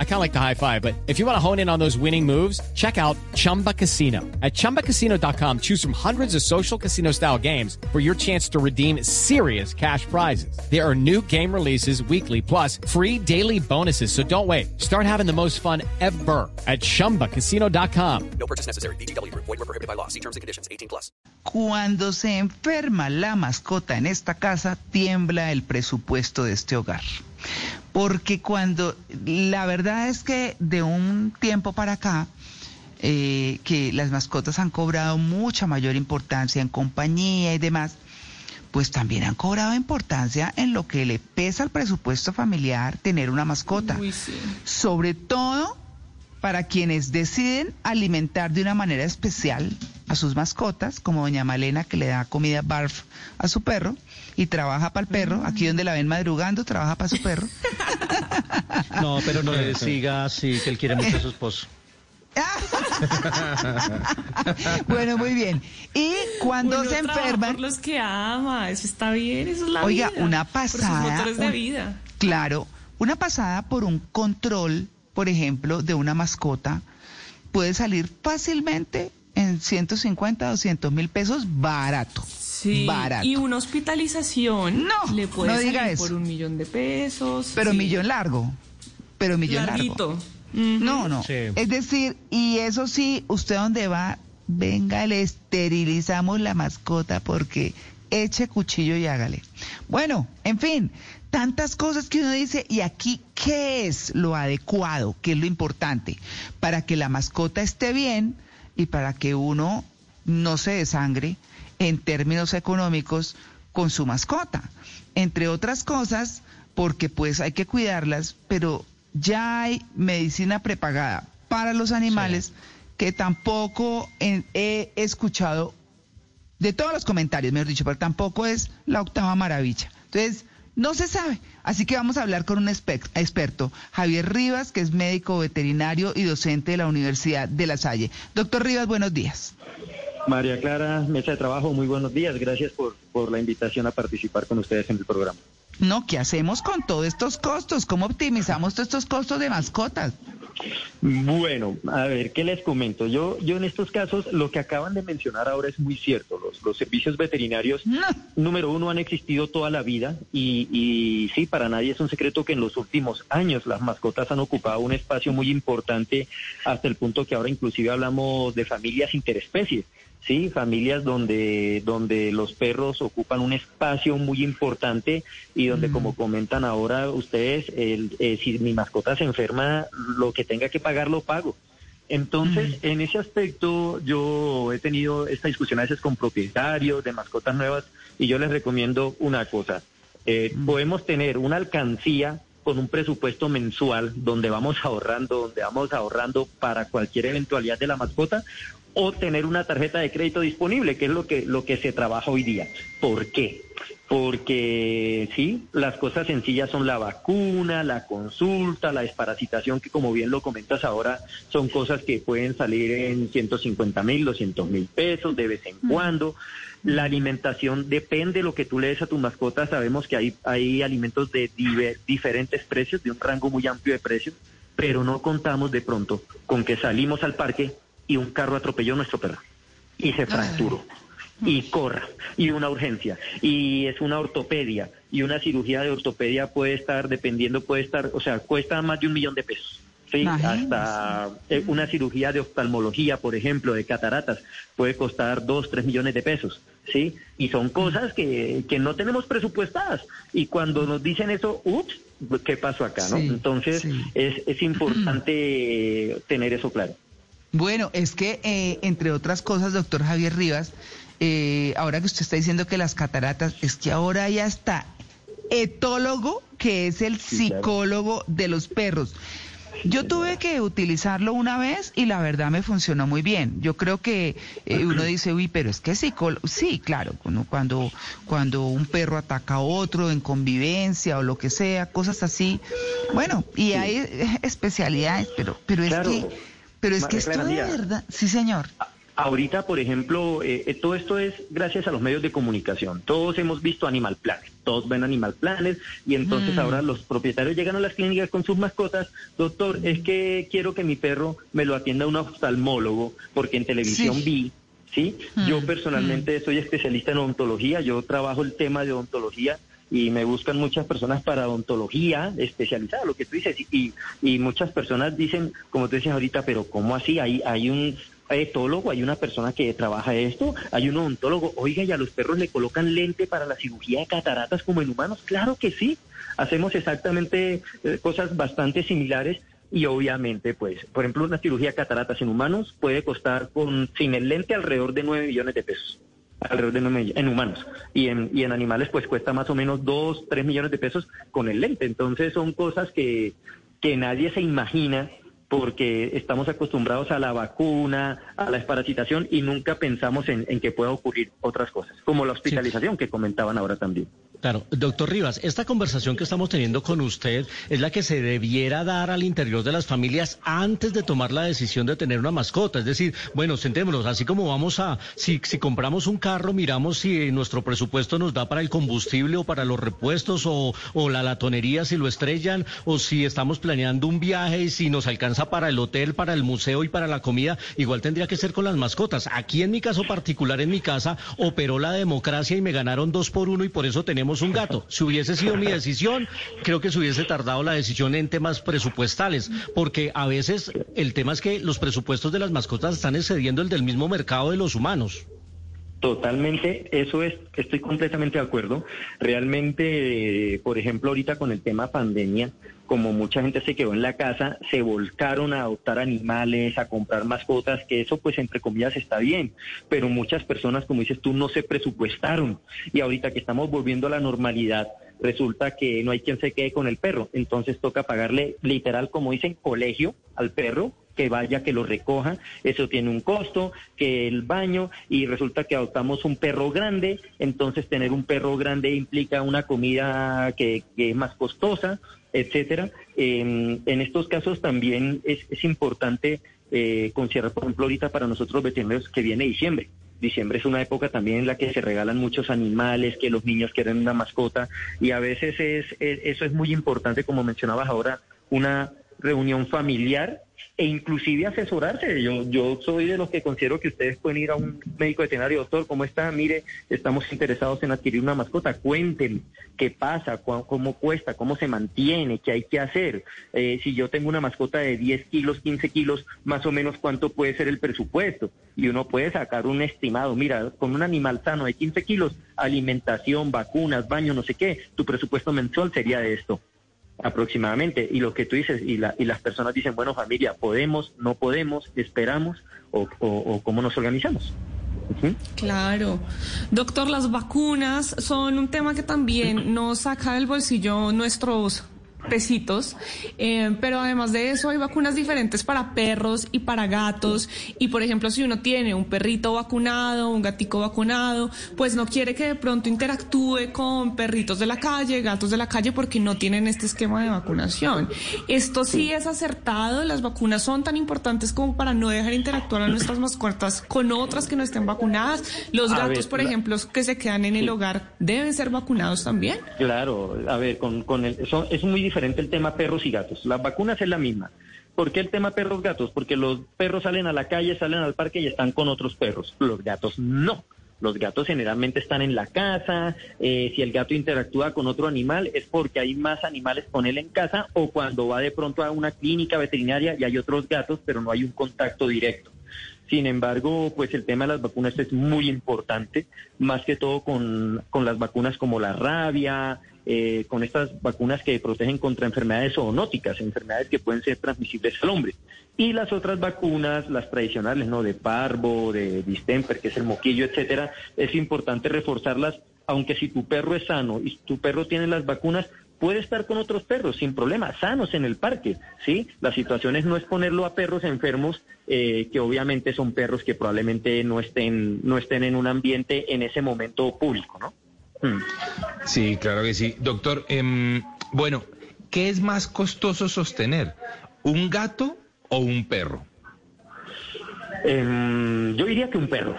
I kind of like the high five, but if you want to hone in on those winning moves, check out Chumba Casino. At ChumbaCasino.com, choose from hundreds of social casino style games for your chance to redeem serious cash prizes. There are new game releases weekly, plus free daily bonuses. So don't wait. Start having the most fun ever at ChumbaCasino.com. No purchase necessary. BGW. Void were prohibited by law. See terms and conditions. 18 plus. Cuando se enferma la mascota en esta casa, tiembla el presupuesto de este hogar. Porque cuando, la verdad es que de un tiempo para acá, eh, que las mascotas han cobrado mucha mayor importancia en compañía y demás, pues también han cobrado importancia en lo que le pesa al presupuesto familiar tener una mascota. Sobre todo para quienes deciden alimentar de una manera especial a sus mascotas, como doña Malena que le da comida barf a su perro y trabaja para el perro, aquí donde la ven madrugando, trabaja para su perro. No, pero no le siga así, que él quiere mucho a su esposo. bueno, muy bien. Y cuando se enferman... Por los que ama, eso está bien, eso es la Oiga, vida. una pasada... Por sus motores de vida. Claro, una pasada por un control, por ejemplo, de una mascota, puede salir fácilmente en 150, 200 mil pesos barato. Sí, barato. y una hospitalización No, le puede no diga salir eso. por un millón de pesos. Pero sí. millón largo. Pero millón Larguito. largo. No, no. Sí. Es decir, y eso sí, usted dónde va, venga, le esterilizamos la mascota porque eche cuchillo y hágale. Bueno, en fin, tantas cosas que uno dice, y aquí, ¿qué es lo adecuado? ¿Qué es lo importante? Para que la mascota esté bien y para que uno no se desangre en términos económicos con su mascota. Entre otras cosas, porque pues hay que cuidarlas, pero ya hay medicina prepagada para los animales que tampoco en- he escuchado de todos los comentarios, mejor dicho, pero tampoco es la octava maravilla. Entonces, no se sabe. Así que vamos a hablar con un experto, Javier Rivas, que es médico veterinario y docente de la Universidad de La Salle. Doctor Rivas, buenos días. María Clara, mesa de trabajo, muy buenos días. Gracias por, por la invitación a participar con ustedes en el programa. No, ¿qué hacemos con todos estos costos? ¿Cómo optimizamos todos estos costos de mascotas? Bueno, a ver, ¿qué les comento? Yo, yo en estos casos, lo que acaban de mencionar ahora es muy cierto. Los, los servicios veterinarios, No. número uno, han existido toda la vida y, y sí, para nadie es un secreto que en los últimos años las mascotas han ocupado un espacio muy importante hasta el punto que ahora inclusive hablamos de familias interespecies. Sí, familias donde, donde los perros ocupan un espacio muy importante y donde, Mm. como comentan ahora ustedes, el, eh, si mi mascota se enferma, lo que tenga que pagar lo pago. Entonces, en ese aspecto, yo he tenido esta discusión a veces con propietarios de mascotas nuevas y yo les recomiendo una cosa. Eh, Podemos tener una alcancía con un presupuesto mensual donde vamos ahorrando, donde vamos ahorrando para cualquier eventualidad de la mascota o tener una tarjeta de crédito disponible, que es lo que, lo que se trabaja hoy día. ¿Por qué? Porque sí, las cosas sencillas son la vacuna, la consulta, la desparasitación, que como bien lo comentas ahora, son cosas que pueden salir en 150 mil, 200 mil pesos de vez en cuando. La alimentación depende de lo que tú le des a tu mascota. Sabemos que hay, hay alimentos de diver- diferentes precios, de un rango muy amplio de precios, pero no contamos de pronto con que salimos al parque y un carro atropelló a nuestro perro. Y se fracturó. Y corra. Y una urgencia. Y es una ortopedia. Y una cirugía de ortopedia puede estar dependiendo puede estar o sea cuesta más de un millón de pesos. Sí hasta eh, una cirugía de oftalmología por ejemplo de cataratas puede costar dos tres millones de pesos. Sí y son cosas que, que no tenemos presupuestadas. Y cuando nos dicen eso ups qué pasó acá no entonces sí. es, es importante tener eso claro Bueno, es que, eh, entre otras cosas, doctor Javier Rivas, eh, ahora que usted está diciendo que las cataratas, es que ahora hay hasta etólogo, que es el psicólogo de los perros. Yo tuve que utilizarlo una vez y la verdad me funcionó muy bien. Yo creo que eh, uno dice, uy, pero es que psicólogo, sí, claro, cuando, cuando, cuando un perro ataca a otro en convivencia o lo que sea, cosas así. Bueno, y hay eh, especialidades, pero, pero es Claro. que, pero es que esto de verdad, sí señor. Ahorita, por ejemplo, eh, eh, todo esto es gracias a los medios de comunicación. Todos hemos visto Animal Planet, todos ven Animal Planet y entonces Mm. ahora los propietarios llegan a las clínicas con sus mascotas. Doctor, es que quiero que mi perro me lo atienda un oftalmólogo porque en televisión Sí. vi. ¿sí? Yo Mm, personalmente soy especialista en odontología, yo trabajo el tema de odontología y me buscan muchas personas para odontología especializada, lo que tú dices, y, y muchas personas dicen, como tú dices ahorita, pero ¿cómo así? Hay, hay un etólogo, hay una persona que trabaja esto, hay un odontólogo, oiga, y a los perros le colocan lente para la cirugía de cataratas como en humanos, claro que sí, hacemos exactamente eh, cosas bastante similares y obviamente, pues, por ejemplo, una cirugía de cataratas en humanos puede costar con sin el lente alrededor de 9 millones de pesos alrededor de 9 millones en humanos y en, y en animales pues cuesta más o menos 2, 3 millones de pesos con el lente. Entonces son cosas que, que nadie se imagina porque estamos acostumbrados a la vacuna, a la desparasitación y nunca pensamos en, en que pueda ocurrir otras cosas, como la hospitalización que comentaban ahora también. Claro, doctor Rivas, esta conversación que estamos teniendo con usted es la que se debiera dar al interior de las familias antes de tomar la decisión de tener una mascota. Es decir, bueno, sentémonos, así como vamos a, si, si compramos un carro, miramos si nuestro presupuesto nos da para el combustible o para los repuestos o, o la latonería si lo estrellan o si estamos planeando un viaje y si nos alcanza para el hotel, para el museo y para la comida, igual tendría que ser con las mascotas. Aquí en mi caso particular, en mi casa, operó la democracia y me ganaron dos por uno y por eso tenemos un gato. Si hubiese sido mi decisión, creo que se hubiese tardado la decisión en temas presupuestales, porque a veces el tema es que los presupuestos de las mascotas están excediendo el del mismo mercado de los humanos. Totalmente, eso es, estoy completamente de acuerdo. Realmente, eh, por ejemplo, ahorita con el tema pandemia, como mucha gente se quedó en la casa, se volcaron a adoptar animales, a comprar mascotas, que eso pues entre comillas está bien, pero muchas personas, como dices tú, no se presupuestaron. Y ahorita que estamos volviendo a la normalidad, resulta que no hay quien se quede con el perro, entonces toca pagarle literal, como dicen, colegio al perro que vaya, que lo recoja, eso tiene un costo, que el baño, y resulta que adoptamos un perro grande, entonces tener un perro grande implica una comida que, es más costosa, etcétera. Eh, en estos casos también es, es importante eh, considerar, por ejemplo, ahorita para nosotros veterinarios que viene diciembre. Diciembre es una época también en la que se regalan muchos animales, que los niños quieren una mascota y a veces es, es- eso es muy importante, como mencionabas ahora, una reunión familiar e inclusive asesorarse. Yo, yo soy de los que considero que ustedes pueden ir a un médico veterinario, doctor, ¿cómo está? Mire, estamos interesados en adquirir una mascota, cuéntenme qué pasa, Cu- cómo cuesta, cómo se mantiene, qué hay que hacer. Eh, si yo tengo una mascota de 10 kilos, 15 kilos, más o menos cuánto puede ser el presupuesto. Y uno puede sacar un estimado, mira, con un animal sano de 15 kilos, alimentación, vacunas, baño, no sé qué, tu presupuesto mensual sería de esto aproximadamente. Y lo que tú dices, y, la, y las personas dicen, bueno, familia, podemos, no podemos, esperamos, o, o, cómo nos organizamos. Claro. Doctor, las vacunas son un tema que también nos saca del bolsillo nuestros pesitos, eh, pero además de eso hay vacunas diferentes para perros y para gatos y por ejemplo si uno tiene un perrito vacunado, un gatico vacunado, pues no quiere que de pronto interactúe con perritos de la calle, gatos de la calle porque no tienen este esquema de vacunación. Esto sí es acertado, las vacunas son tan importantes como para no dejar interactuar a nuestras mascotas con otras que no estén vacunadas. Los A gatos, ver, por la- ejemplo, que se quedan en el hogar, deben ser vacunados también. Claro, a ver, con, con el, eso es muy diferente el tema perros y gatos. Las vacunas es la misma. ¿Por qué el tema perros gatos? Porque los perros salen a la calle, salen al parque y están con otros perros. Los gatos no. Los gatos generalmente están en la casa. eh, si el gato interactúa con otro animal es porque hay más animales con él en casa o cuando va de pronto a una clínica veterinaria y hay otros gatos, pero no hay un contacto directo. Sin embargo, pues el tema de las vacunas es muy importante, más que todo con, con las vacunas como la rabia, eh, con estas vacunas que protegen contra enfermedades zoonóticas, enfermedades que pueden ser transmisibles al hombre. Y las otras vacunas, las tradicionales, ¿no? De parvo, de distemper, que es el moquillo, etcétera, es importante reforzarlas, aunque si tu perro es sano y tu perro tiene las vacunas, puede estar con otros perros sin problema, sanos en el parque, ¿sí? La situación es no es ponerlo a perros enfermos, eh, que obviamente son perros que probablemente no estén, no estén en un ambiente en ese momento público, ¿no? Mm. Sí, claro que sí. Doctor, em, bueno, ¿qué es más costoso sostener? ¿Un gato o un perro? Em, yo diría que un perro.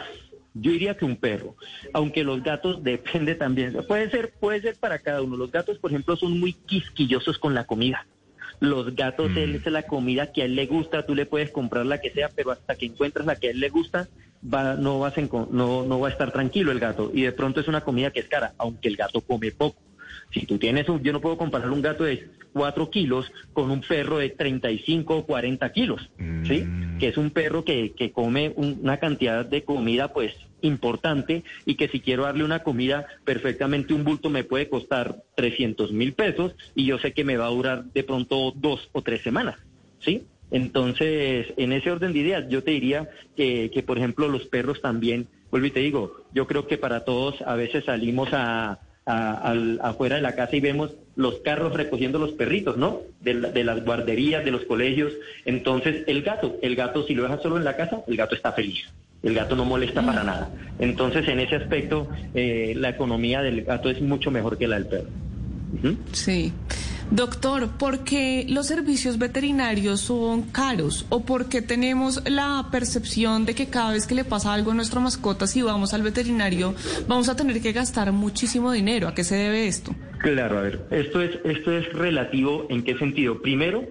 Yo diría que un perro, aunque los gatos depende también. Puede ser, puede ser para cada uno. Los gatos, por ejemplo, son muy quisquillosos con la comida. Los gatos, él es la comida que a él le gusta, tú le puedes comprar la que sea, pero hasta que encuentras la que a él le gusta, va, no, vas no, no va a estar tranquilo el gato. Y de pronto es una comida que es cara, aunque el gato come poco. Si tú tienes un, yo no puedo comparar un gato de 4 kilos con un perro de 35 o 40 kilos, ¿sí? Que es un perro que, que come un- una cantidad de comida, pues, importante y que si quiero darle una comida, perfectamente un bulto me puede costar 300 mil pesos y yo sé que me va a durar de pronto dos o tres semanas, ¿sí? Entonces, en ese orden de ideas, yo te diría que, que, por ejemplo, los perros también, vuelvo y te digo, yo creo que para todos a veces salimos a, afuera de la casa y vemos los carros recogiendo los perritos, ¿no? De, la- de las guarderías, de los colegios. Entonces, el gato, el gato, si lo dejas solo en la casa, el gato está feliz. El gato no molesta para nada. Entonces, en ese aspecto, eh, la economía del gato es mucho mejor que la del perro. Ujú. Sí. Doctor, ¿por qué los servicios veterinarios son caros? ¿O por qué tenemos la percepción de que cada vez que le pasa algo a nuestra mascota, si vamos al veterinario, vamos a tener que gastar muchísimo dinero? ¿A qué se debe esto? Claro, a ver, esto es, esto es relativo en qué sentido. Primero,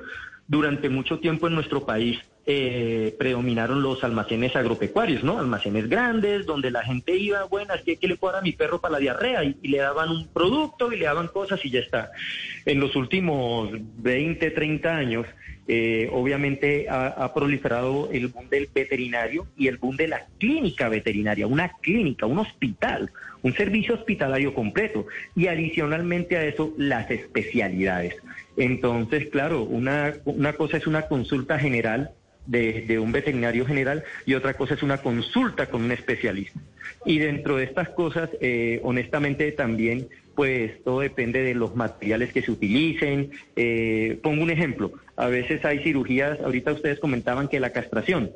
durante mucho tiempo en nuestro país eh, predominaron los almacenes agropecuarios, ¿no? Almacenes grandes donde la gente iba, bueno, es que ¿qué le puedo dar a mi perro para la diarrea? Y, y le daban un producto y le daban cosas y ya está. En los últimos 20, 30 años, eh, obviamente ha, ha proliferado el boom del veterinario y el boom de la clínica veterinaria, una clínica, un hospital, un servicio hospitalario completo y adicionalmente a eso las especialidades. Entonces, claro, una, una cosa es una consulta general de, un veterinario general y otra cosa es una consulta con un especialista. Y dentro de estas cosas, eh, honestamente también, pues todo depende de los materiales que se utilicen. Eh, pongo un ejemplo, a veces hay cirugías, ahorita ustedes comentaban que la castración,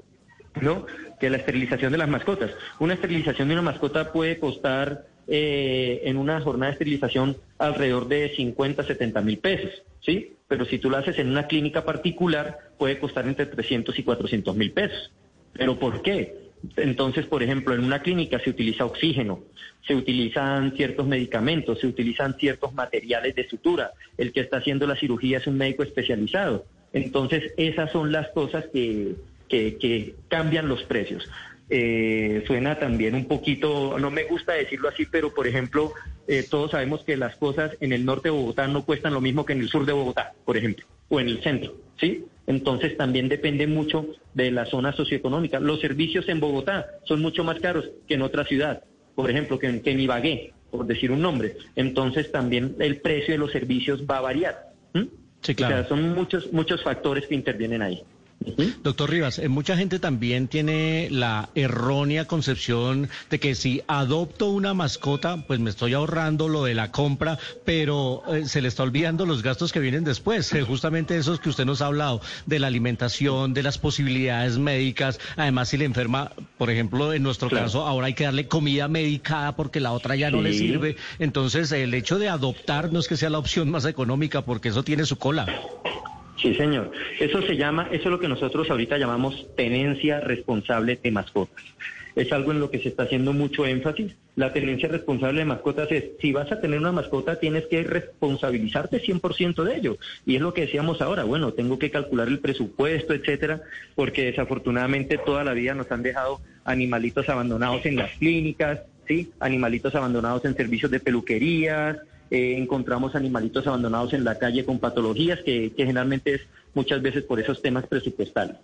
¿no? Que la esterilización de las mascotas. Una esterilización de una mascota puede costar eh, en una jornada de esterilización alrededor de 50, 70 mil pesos, ¿sí? Pero si tú lo haces en una clínica particular, puede costar entre 300 y 400 mil pesos. ¿Pero por qué? Entonces, por ejemplo, en una clínica se utiliza oxígeno, se utilizan ciertos medicamentos, se utilizan ciertos materiales de sutura. El que está haciendo la cirugía es un médico especializado. Entonces, esas son las cosas que, que, que cambian los precios. Eh, suena también un poquito, no me gusta decirlo así, pero por ejemplo, eh, todos sabemos que las cosas en el norte de Bogotá no cuestan lo mismo que en el sur de Bogotá, por ejemplo, o en el centro, ¿sí? Entonces también depende mucho de la zona socioeconómica. Los servicios en Bogotá son mucho más caros que en otra ciudad, por ejemplo, que en, que en Ibagué, por decir un nombre. Entonces también el precio de los servicios va a variar. Sí, claro. O sea, son muchos, muchos factores que intervienen ahí. Doctor Rivas, eh, mucha gente también tiene la errónea concepción de que si adopto una mascota, pues me estoy ahorrando lo de la compra, pero eh, se le está olvidando los gastos que vienen después, eh, justamente esos que usted nos ha hablado, de la alimentación, de las posibilidades médicas, además si le enferma, por ejemplo, en nuestro Claro. caso, ahora hay que darle comida medicada porque la otra ya no le sirve, entonces el hecho de adoptar no es que sea la opción más económica porque eso tiene su cola. Sí, señor. Eso se llama, eso es lo que nosotros ahorita llamamos tenencia responsable de mascotas. Es algo en lo que se está haciendo mucho énfasis. La tenencia responsable de mascotas es, si vas a tener una mascota, tienes que responsabilizarte 100% de ello. Y es lo que decíamos ahora, bueno, tengo que calcular el presupuesto, etcétera, porque desafortunadamente toda la vida nos han dejado animalitos abandonados en las clínicas, ¿sí? Animalitos abandonados en servicios de peluquerías, eh, encontramos animalitos abandonados en la calle con patologías que, que generalmente es muchas veces por esos temas presupuestales.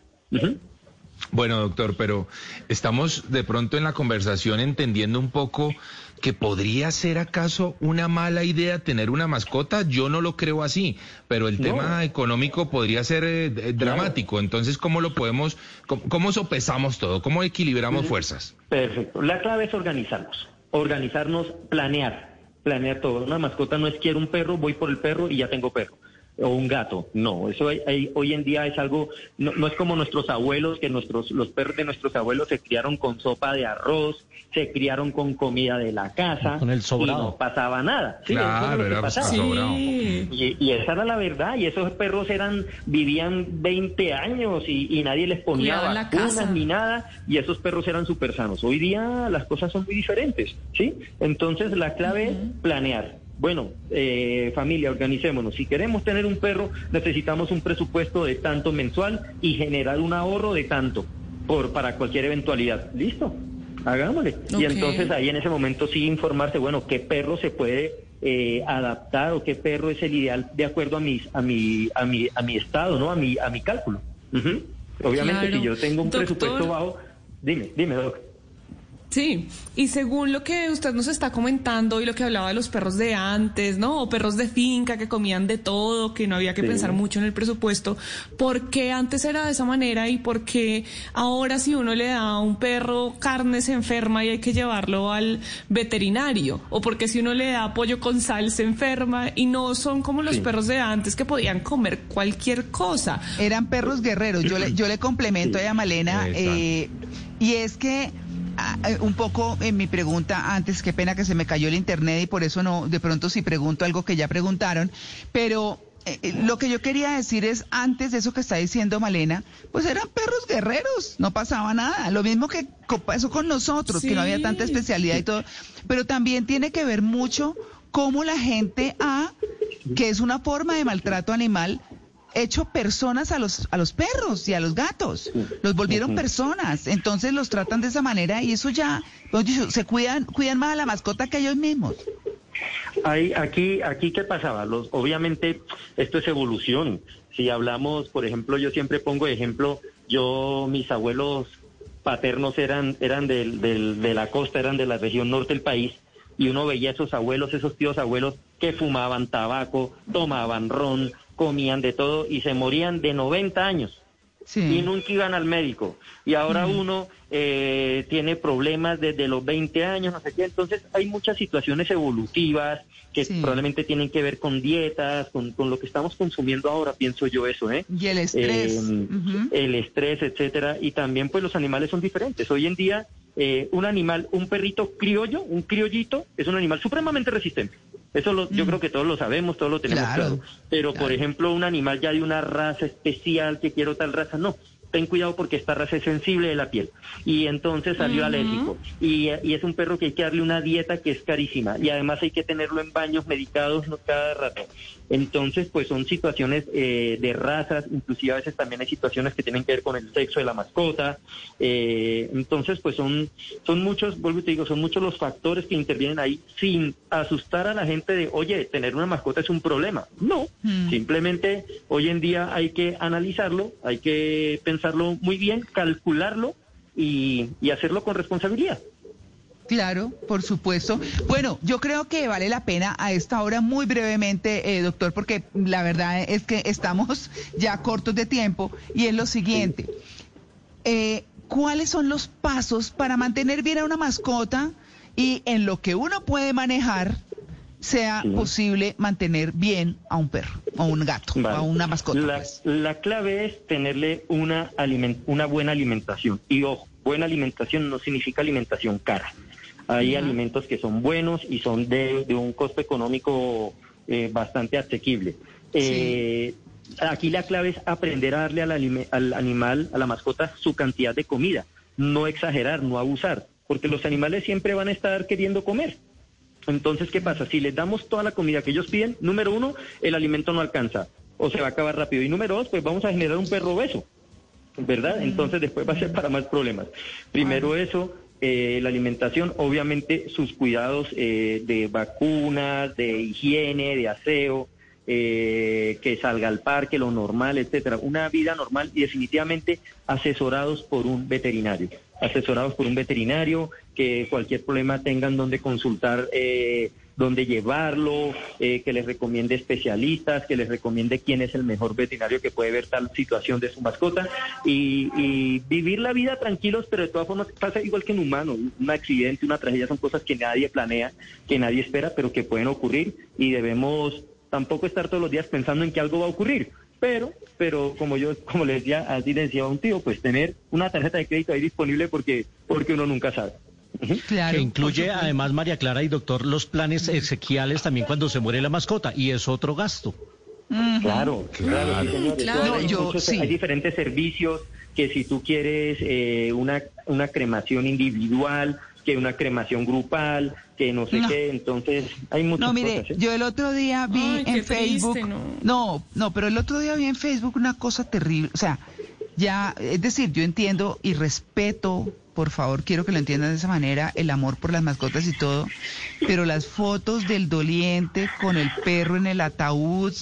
Bueno, doctor, pero estamos de pronto en la conversación entendiendo un poco que podría ser acaso una mala idea tener una mascota. Yo no lo creo así, pero el No. tema económico podría ser eh, dramático. Entonces, ¿cómo lo podemos, cómo, cómo sopesamos todo? ¿Cómo equilibramos fuerzas? Perfecto. La clave es organizarnos, organizarnos, planear, planear todo. Una mascota no es quiero un perro, voy por el perro y ya tengo perro. O un gato. No, eso hay- hay- hoy en día es algo, no, no es como nuestros abuelos, que nuestros, los perros de nuestros abuelos se criaron con sopa de arroz, se criaron con comida de la casa. Con el Y sobrado. no pasaba nada. Sí, eso era Claro, lo que era. Sí. Y, y esa era la verdad, y esos perros eran, vivían 20 años y, y nadie les ponía vacunas casa. ni nada, y esos perros eran súper sanos. Hoy día las cosas son muy diferentes, ¿sí? Entonces la clave es planear. Bueno, eh, familia, organicémonos. Si queremos tener un perro, necesitamos un presupuesto de tanto mensual y generar un ahorro de tanto por para cualquier eventualidad. ¿Listo? Hagámosle. Y entonces ahí en ese momento sí informarse, bueno, qué perro se puede eh, adaptar o qué perro es el ideal de acuerdo a mis a mi a mi a mi estado, ¿no? A mi a mi cálculo. Obviamente Claro. si yo tengo un Doctor. presupuesto bajo, dime, dime, doc. Sí, y según lo que usted nos está comentando y lo que hablaba de los perros de antes, ¿no? O perros de finca que comían de todo, que no había que Sí. pensar mucho en el presupuesto, ¿por qué antes era de esa manera y por qué ahora si uno le da a un perro carne se enferma y hay que llevarlo al veterinario? ¿O porque si uno le da pollo con sal se enferma y no son como los Sí. perros de antes que podían comer cualquier cosa? Eran perros guerreros. Yo le, yo le complemento a Malena eh, y es que un poco en mi pregunta antes, qué pena que se me cayó el internet y por eso no, de pronto sí pregunto algo que ya preguntaron, pero eh, eh, lo que yo quería decir es antes de eso que está diciendo Malena, pues eran perros guerreros, no pasaba nada. Lo mismo que pasó con nosotros, que no había tanta especialidad y todo, pero también tiene que ver mucho cómo la gente ha, que es una forma de maltrato animal, hecho personas a los, a los perros y a los gatos. Los volvieron personas. Entonces los tratan de esa manera y eso ya, se cuidan, cuidan más a la mascota que ellos mismos. Ahí, aquí, aquí, ¿qué pasaba? Los, obviamente, esto es evolución. Si hablamos, por ejemplo, yo siempre pongo ejemplo, yo, mis abuelos paternos eran, eran del, del- de la costa, eran de la región norte del país, y uno veía esos abuelos, esos tíos abuelos que fumaban tabaco, tomaban ron, comían de todo y se morían de 90 años Sí. y nunca iban al médico. Y ahora uno eh, tiene problemas desde los 20 años, no sé qué. Entonces hay muchas situaciones evolutivas que Sí. probablemente tienen que ver con dietas, con, con lo que estamos consumiendo ahora, pienso yo eso, ¿eh? Y el estrés. Eh, Ujú. el estrés, etcétera, y también pues los animales son diferentes. Hoy en día eh, un animal, un perrito criollo, un criollito, es un animal supremamente resistente. Eso lo- yo creo que todos lo sabemos, todos lo tenemos. Claro, claro. Pero por ejemplo un animal ya de una raza especial que quiero tal raza, no. Ten cuidado porque esta raza es sensible de la piel y entonces salió alérgico y, y es un perro que hay que darle una dieta que es carísima y además hay que tenerlo en baños medicados no cada rato. Entonces, pues son situaciones eh, de razas, inclusive a veces también hay situaciones que tienen que ver con el sexo de la mascota. Eh, entonces, pues son, son muchos, vuelvo y te digo, son muchos los factores que intervienen ahí sin asustar a la gente de, oye, tener una mascota es un problema. No, Mm. simplemente hoy en día hay que analizarlo, hay que pensarlo muy bien, calcularlo y, y hacerlo con responsabilidad. Claro, por supuesto. Bueno, yo creo que vale la pena a esta hora muy brevemente, eh, doctor, porque la verdad es que estamos ya cortos de tiempo y es lo siguiente. Eh, ¿Cuáles son los pasos para mantener bien a una mascota y en lo que uno puede manejar sea Sí. posible mantener bien a un perro, o un gato, o Vale. a una mascota? La, pues? la clave es tenerle una, aliment- una buena alimentación. Y ojo, buena alimentación no significa alimentación cara. Hay alimentos que son buenos y son de, de un costo económico eh, bastante asequible. Eh, Aquí la clave es aprender a darle al, al animal, a la mascota, su cantidad de comida. No exagerar, no abusar, porque los animales siempre van a estar queriendo comer. Entonces, ¿qué pasa? Si les damos toda la comida que ellos piden, número uno, el alimento no alcanza o se va a acabar rápido. Y número dos, pues vamos a generar un perro obeso, ¿verdad? Entonces después va a ser para más problemas. Primero eso, eh, la alimentación, obviamente sus cuidados eh, de vacunas, de higiene, de aseo, eh, que salga al parque, lo normal, etcétera. Una vida normal y definitivamente asesorados por un veterinario. Asesorados por un veterinario, que cualquier problema tengan donde consultar, eh, dónde llevarlo, eh, que les recomiende especialistas, que les recomiende quién es el mejor veterinario que puede ver tal situación de su mascota y, y vivir la vida tranquilos, pero de todas formas pasa igual que en humano. Un accidente, una tragedia son cosas que nadie planea, que nadie espera, pero que pueden ocurrir y debemos tampoco estar todos los días pensando en que algo va a ocurrir. Pero, pero como yo, como le decía, así le decía a un tío, pues tener una tarjeta de crédito ahí disponible porque, porque uno nunca sabe. Claro, que incluye además, María Clara y doctor, los planes exequiales también cuando se muere la mascota y es otro gasto. Claro, claro, sí. Claro, hay, yo- muchos- sí. hay diferentes servicios que si tú quieres eh, una, una cremación individual, que una cremación grupal, que no sé No. qué, entonces hay muchas No, mire, cosas. ¿eh? yo el otro día vi Ay, en Facebook. triste, no. no, no, pero el otro día vi en Facebook una cosa terrible. O sea, ya, es decir, yo entiendo y respeto, por favor, quiero que lo entiendan de esa manera, el amor por las mascotas y todo, pero las fotos del doliente con el perro en el ataúd,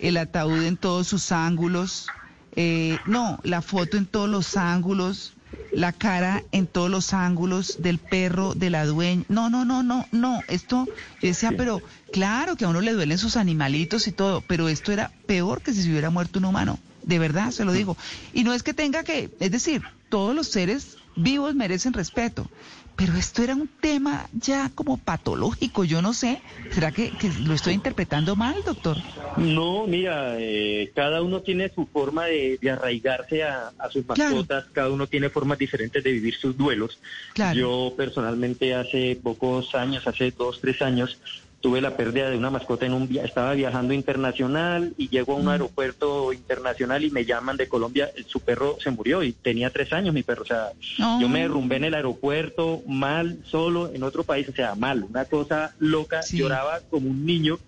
el ataúd en todos sus ángulos, eh, no, la foto en todos los ángulos, la cara en todos los ángulos del perro, de la dueña. No, no, no, no, no. Esto, yo decía, pero claro que a uno le duelen sus animalitos y todo, pero esto era peor que si se hubiera muerto un humano. De verdad, se lo digo. Y no es que tenga que, es decir, todos los seres vivos merecen respeto. Pero esto era un tema ya como patológico, yo no sé. ¿Será que, que lo estoy interpretando mal, doctor? No, mira, eh, cada uno tiene su forma de, de arraigarse a, a sus Claro. mascotas, cada uno tiene formas diferentes de vivir sus duelos. Claro. Yo personalmente hace pocos años, hace dos, tres años, tuve la pérdida de una mascota en un via- estaba viajando internacional y llego a un aeropuerto internacional y me llaman de Colombia, su perro se murió y tenía tres años mi perro, o sea, yo me derrumbé en el aeropuerto mal, solo, en otro país, o sea, mal, una cosa loca, Sí. lloraba como un niño.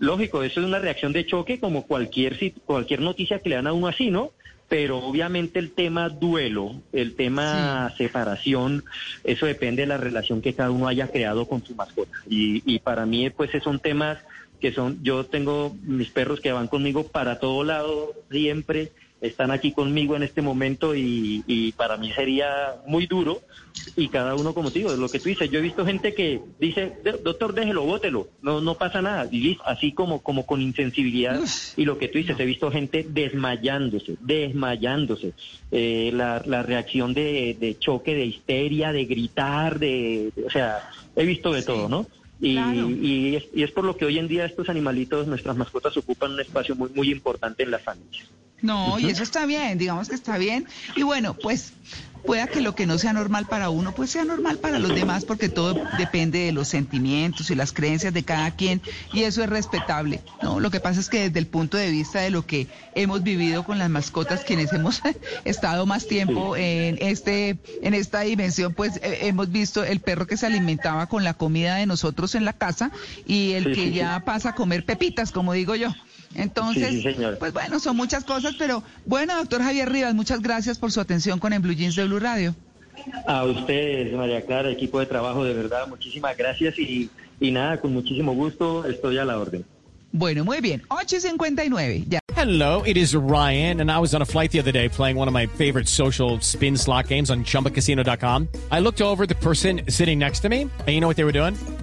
Lógico, eso es una reacción de choque como cualquier cualquier noticia que le dan a uno así, ¿no? Pero obviamente el tema duelo, el tema separación, eso depende de la relación que cada uno haya creado con su mascota. Y, y para mí, pues, esos son temas que son, yo tengo mis perros que van conmigo para todo lado, siempre están aquí conmigo en este momento y, y para mí sería muy duro. Y cada uno como te digo, lo que tú dices, yo he visto gente que dice, "De- doctor, déjelo, bótelo, no, no pasa nada, y listo, así como, como con insensibilidad, y lo que tú dices, he visto gente desmayándose, desmayándose, Eh, la, la reacción de, de choque, de histeria, de gritar, de, de- o sea, he visto de todo, ¿no? Y, claro. y, es, y es por lo que hoy en día estos animalitos, nuestras mascotas, ocupan un espacio muy, muy importante en las familias. No, y eso está bien, digamos que está bien. Y bueno, pues pueda que lo que no sea normal para uno, pues sea normal para los demás, porque todo depende de los sentimientos y las creencias de cada quien, y eso es respetable. No, lo que pasa es que desde el punto de vista de lo que hemos vivido con las mascotas, quienes hemos estado más tiempo en este, en esta dimensión, pues eh, hemos visto el perro que se alimentaba con la comida de nosotros en la casa y el que ya pasa a comer pepitas, como digo yo. Entonces, Sí, sí, pues bueno, son muchas cosas, pero bueno, doctor Javier Rivas, muchas gracias por su atención con En Blue Jeans de Blue Radio. A ustedes, María Clara, equipo de trabajo, de verdad, muchísimas gracias y, y nada, con muchísimo gusto, estoy a la orden. Bueno, muy bien, 8 y 59. Ya. Hello, it is Ryan, and I was on a flight the other day playing one of my favorite social spin slot games on chumbacasino.com. I looked over at the person sitting next to me, and you know what they were doing?